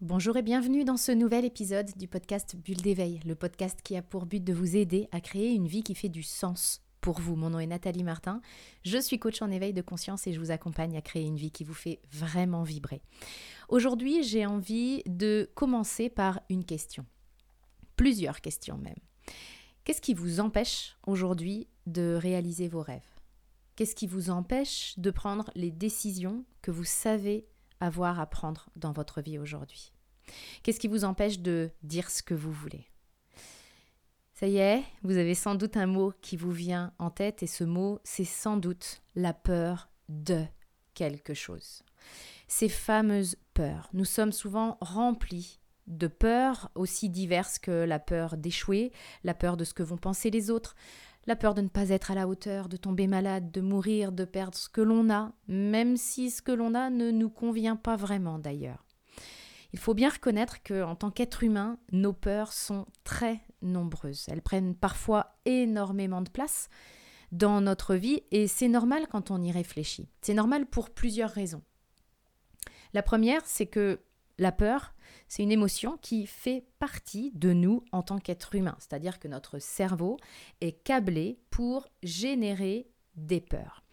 Bonjour et bienvenue dans ce nouvel épisode du podcast Bulle d'éveil, le podcast qui a pour but de vous aider à créer une vie qui fait du sens pour vous. Mon nom est Nathalie Martin, je suis coach en éveil de conscience et je vous accompagne à créer une vie qui vous fait vraiment vibrer. Aujourd'hui, j'ai envie de commencer par une question, plusieurs questions même. Qu'est-ce qui vous empêche aujourd'hui de réaliser vos rêves? Qu'est-ce qui vous empêche de prendre les décisions que vous savez avoir à prendre dans votre vie aujourd'hui Qu'est-ce qui vous empêche de dire ce que vous voulez? Ça y est, vous avez sans doute un mot qui vous vient en tête et ce mot, c'est sans doute la peur de quelque chose. Ces fameuses peurs. Nous sommes souvent remplis de peurs aussi diverses que la peur d'échouer, la peur de ce que vont penser les autres, la peur de ne pas être à la hauteur, de tomber malade, de mourir, de perdre ce que l'on a, même si ce que l'on a ne nous convient pas vraiment d'ailleurs. Il faut bien reconnaître que en tant qu'être humain, nos peurs sont très nombreuses. Elles prennent parfois énormément de place dans notre vie et c'est normal quand on y réfléchit. C'est normal pour plusieurs raisons. La première, c'est que la peur, c'est une émotion qui fait partie de nous en tant qu'être humain, c'est-à-dire que notre cerveau est câblé pour générer des peurs.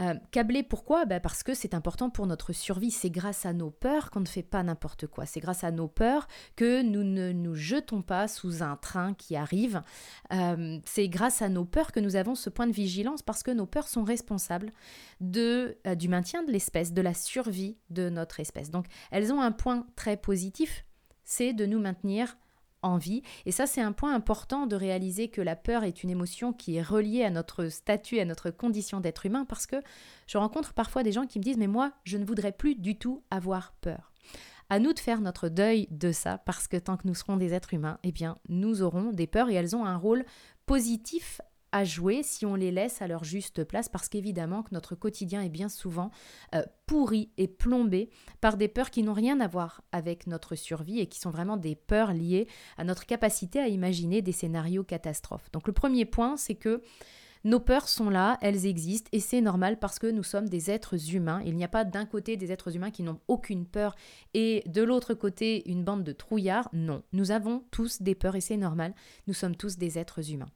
Euh, câblé pourquoi? Ben Parce que c'est important pour notre survie. C'est grâce à nos peurs qu'on ne fait pas n'importe quoi. C'est grâce à nos peurs que nous ne nous jetons pas sous un train qui arrive. Euh, c'est grâce à nos peurs que nous avons ce point de vigilance parce que nos peurs sont responsables de, euh, du maintien de l'espèce, de la survie de notre espèce. Donc elles ont un point très positif, c'est de nous maintenir envie. Et ça, c'est un point important de réaliser que la peur est une émotion qui est reliée à notre statut, à notre condition d'être humain, parce que je rencontre parfois des gens qui me disent, mais moi, je ne voudrais plus du tout avoir peur. À nous de faire notre deuil de ça, parce que tant que nous serons des êtres humains, eh bien, nous aurons des peurs et elles ont un rôle positif à jouer si on les laisse à leur juste place parce qu'évidemment que notre quotidien est bien souvent euh, pourri et plombé par des peurs qui n'ont rien à voir avec notre survie et qui sont vraiment des peurs liées à notre capacité à imaginer des scénarios catastrophes. Donc le premier point, c'est que nos peurs sont là, elles existent et c'est normal parce que nous sommes des êtres humains. Il n'y a pas d'un côté des êtres humains qui n'ont aucune peur et de l'autre côté une bande de trouillards. Non, nous avons tous des peurs et c'est normal. Nous sommes tous des êtres humains.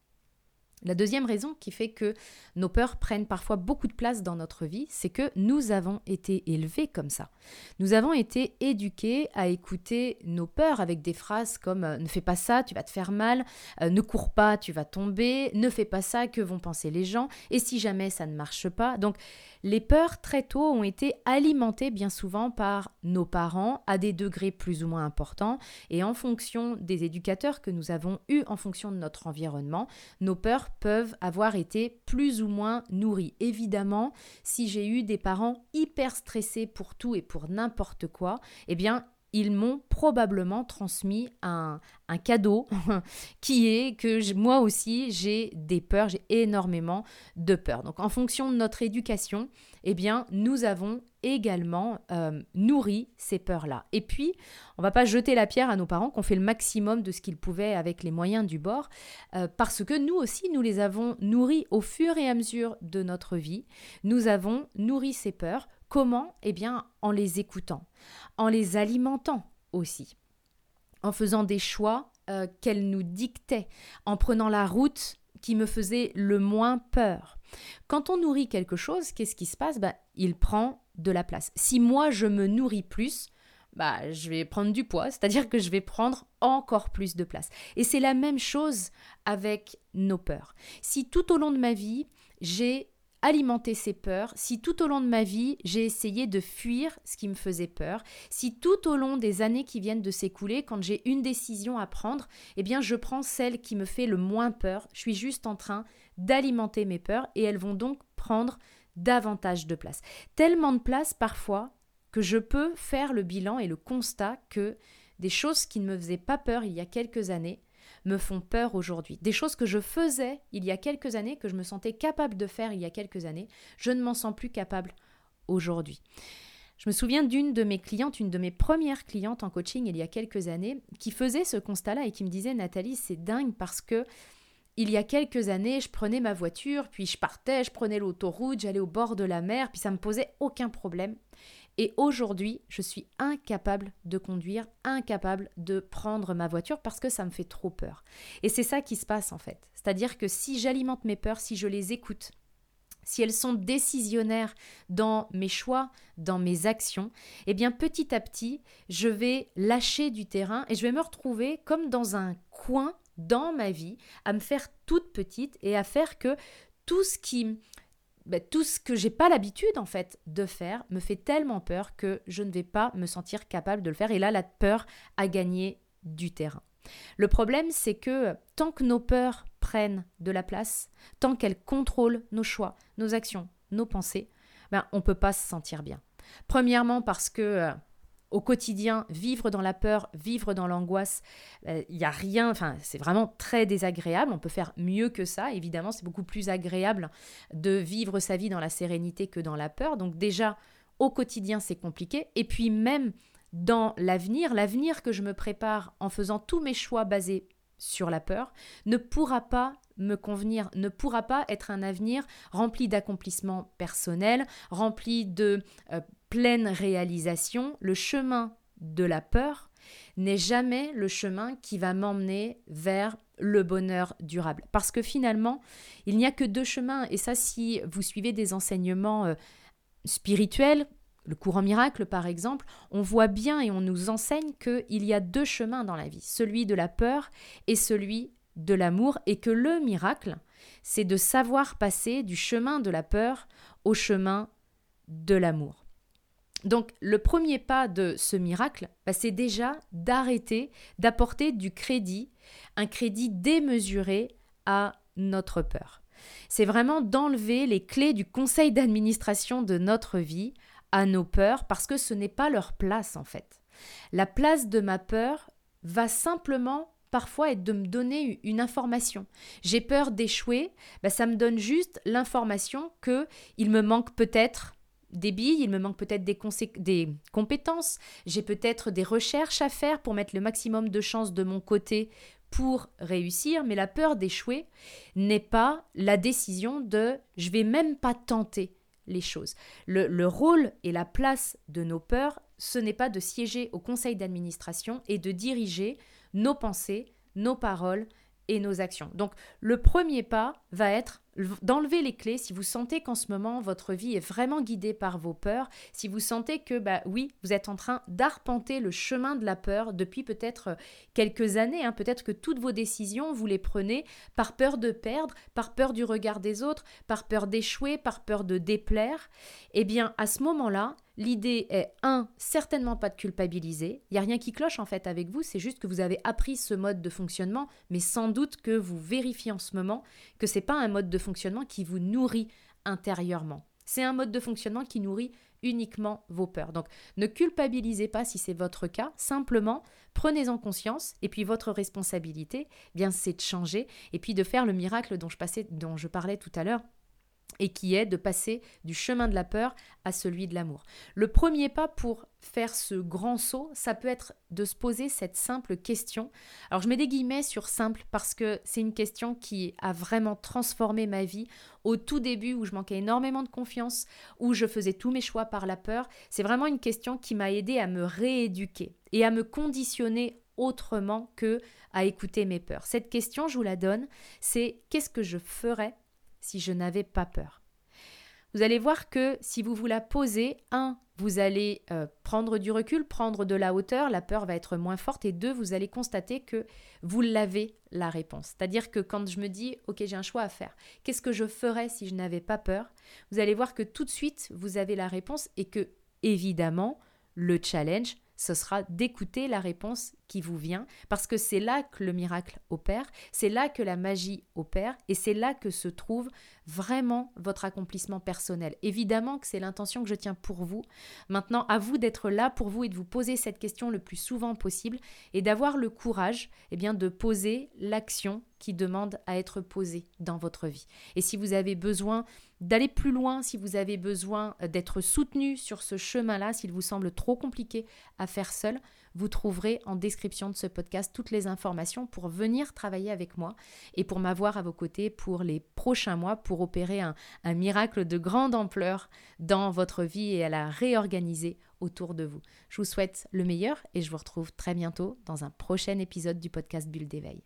La deuxième raison qui fait que nos peurs prennent parfois beaucoup de place dans notre vie, c'est que nous avons été élevés comme ça. Nous avons été éduqués à écouter nos peurs avec des phrases comme euh, ne fais pas ça, tu vas te faire mal, euh, ne cours pas, tu vas tomber, ne fais pas ça, que vont penser les gens, et si jamais ça ne marche pas. Donc les peurs très tôt ont été alimentées bien souvent par nos parents à des degrés plus ou moins importants, et en fonction des éducateurs que nous avons eus, en fonction de notre environnement, nos peurs peuvent avoir été plus ou moins nourris. Évidemment, si j'ai eu des parents hyper stressés pour tout et pour n'importe quoi, eh bien, ils m'ont probablement transmis un, un cadeau qui est que moi aussi j'ai des peurs, j'ai énormément de peurs. Donc en fonction de notre éducation, eh bien nous avons également euh, nourri ces peurs-là. Et puis, on va pas jeter la pierre à nos parents qu'on fait le maximum de ce qu'ils pouvaient avec les moyens du bord, euh, parce que nous aussi, nous les avons nourris au fur et à mesure de notre vie. Nous avons nourri ces peurs. Comment Eh bien, en les écoutant, en les alimentant aussi, en faisant des choix euh, qu'elles nous dictaient, en prenant la route qui me faisait le moins peur. Quand on nourrit quelque chose, qu'est-ce qui se passe? Bah, Il prend de la place. Si moi je me nourris plus, bah, je vais prendre du poids, c'est-à-dire que je vais prendre encore plus de place. Et c'est la même chose avec nos peurs. Si tout au long de ma vie, j'ai alimenté ces peurs, si tout au long de ma vie, j'ai essayé de fuir ce qui me faisait peur, si tout au long des années qui viennent de s'écouler, quand j'ai une décision à prendre, eh bien je prends celle qui me fait le moins peur, je suis juste en train d'alimenter mes peurs et elles vont donc prendre davantage de place. Tellement de place parfois que je peux faire le bilan et le constat que des choses qui ne me faisaient pas peur il y a quelques années me font peur aujourd'hui. Des choses que je faisais il y a quelques années, que je me sentais capable de faire il y a quelques années, je ne m'en sens plus capable aujourd'hui. Je me souviens d'une de mes clientes, une de mes premières clientes en coaching il y a quelques années, qui faisait ce constat-là et qui me disait Nathalie, c'est dingue parce que il y a quelques années, je prenais ma voiture, puis je partais, je prenais l'autoroute, j'allais au bord de la mer, puis ça me posait aucun problème. Et aujourd'hui, je suis incapable de conduire, incapable de prendre ma voiture parce que ça me fait trop peur. Et c'est ça qui se passe en fait. C'est-à-dire que si j'alimente mes peurs, si je les écoute, si elles sont décisionnaires dans mes choix, dans mes actions, eh bien petit à petit, je vais lâcher du terrain et je vais me retrouver comme dans un coin dans ma vie, à me faire toute petite et à faire que tout ce qui ben, tout ce que j'ai pas l'habitude en fait de faire me fait tellement peur que je ne vais pas me sentir capable de le faire et là la peur a gagné du terrain. Le problème c'est que tant que nos peurs prennent de la place, tant qu'elles contrôlent nos choix, nos actions, nos pensées, ben, on ne peut pas se sentir bien. Premièrement parce que euh, au quotidien, vivre dans la peur, vivre dans l'angoisse, il euh, n'y a rien, enfin c'est vraiment très désagréable, on peut faire mieux que ça, évidemment c'est beaucoup plus agréable de vivre sa vie dans la sérénité que dans la peur, donc déjà au quotidien c'est compliqué, et puis même dans l'avenir, l'avenir que je me prépare en faisant tous mes choix basés sur la peur, ne pourra pas me convenir, ne pourra pas être un avenir rempli d'accomplissements personnels, rempli de euh, pleine réalisation. Le chemin de la peur n'est jamais le chemin qui va m'emmener vers le bonheur durable. Parce que finalement, il n'y a que deux chemins. Et ça, si vous suivez des enseignements euh, spirituels, le courant miracle par exemple, on voit bien et on nous enseigne qu'il y a deux chemins dans la vie, celui de la peur et celui de l'amour, et que le miracle, c'est de savoir passer du chemin de la peur au chemin de l'amour. Donc le premier pas de ce miracle, bah, c'est déjà d'arrêter d'apporter du crédit, un crédit démesuré à notre peur. C'est vraiment d'enlever les clés du conseil d'administration de notre vie à nos peurs parce que ce n'est pas leur place en fait. La place de ma peur va simplement parfois être de me donner une information. J'ai peur d'échouer, bah, ça me donne juste l'information que il me manque peut-être des billes, il me manque peut-être des, des, compétences, j'ai peut-être des recherches à faire pour mettre le maximum de chances de mon côté pour réussir, mais la peur d'échouer n'est pas la décision de je vais même pas tenter les choses. Le, rôle et la place de nos peurs, ce n'est pas de siéger au conseil d'administration et de diriger nos pensées, nos paroles et nos actions. Donc le premier pas va être d'enlever les clés si vous sentez qu'en ce moment votre vie est vraiment guidée par vos peurs, si vous sentez que bah oui, vous êtes en train d'arpenter le chemin de la peur depuis peut-être euh, quelques années, hein. peut-être que toutes vos décisions vous les prenez par peur de perdre, par peur du regard des autres, par peur d'échouer, par peur de déplaire, eh bien à ce moment-là, L'idée est, un, certainement pas de culpabiliser. Il n'y a rien qui cloche en fait avec vous, c'est juste que vous avez appris ce mode de fonctionnement, mais sans doute que vous vérifiez en ce moment que ce n'est pas un mode de fonctionnement qui vous nourrit intérieurement. C'est un mode de fonctionnement qui nourrit uniquement vos peurs. Donc ne culpabilisez pas si c'est votre cas, simplement prenez-en conscience et puis votre responsabilité, eh bien c'est de changer et puis de faire le miracle dont je, passais, dont je parlais tout à l'heure et qui est de passer du chemin de la peur à celui de l'amour. Le premier pas pour faire ce grand saut, ça peut être de se poser cette simple question. Alors je mets des guillemets sur simple parce que c'est une question qui a vraiment transformé ma vie au tout début où je manquais énormément de confiance, où je faisais tous mes choix par la peur. C'est vraiment une question qui m'a aidé à me rééduquer et à me conditionner autrement que à écouter mes peurs. Cette question, je vous la donne, c'est qu'est-ce que je ferais si je n'avais pas peur Vous allez voir que si vous vous la posez, un, vous allez euh, prendre du recul, prendre de la hauteur, la peur va être moins forte, et deux, vous allez constater que vous l'avez la réponse. C'est-à-dire que quand je me dis, ok, j'ai un choix à faire, qu'est-ce que je ferais si je n'avais pas peur? Vous allez voir que tout de suite, vous avez la réponse et que, évidemment, le challenge, ce sera d'écouter la réponse vous vient, parce que c'est là que le miracle opère, c'est là que la magie opère, et c'est là que se trouve vraiment votre accomplissement personnel. Évidemment que c'est l'intention que je tiens pour vous. Maintenant, à vous d'être là pour vous et de vous poser cette question le plus souvent possible, et d'avoir le courage eh bien, de poser l'action qui demande à être posée dans votre vie. Et si vous avez besoin d'aller plus loin, si vous avez besoin d'être soutenu sur ce chemin-là, s'il vous semble trop compliqué à faire seul, vous trouverez en description de ce podcast toutes les informations pour venir travailler avec moi et pour m'avoir à vos côtés pour les prochains mois pour opérer un, un miracle de grande ampleur dans votre vie et à la réorganiser autour de vous. Je vous souhaite le meilleur et je vous retrouve très bientôt dans un prochain épisode du podcast Bulle d'éveil.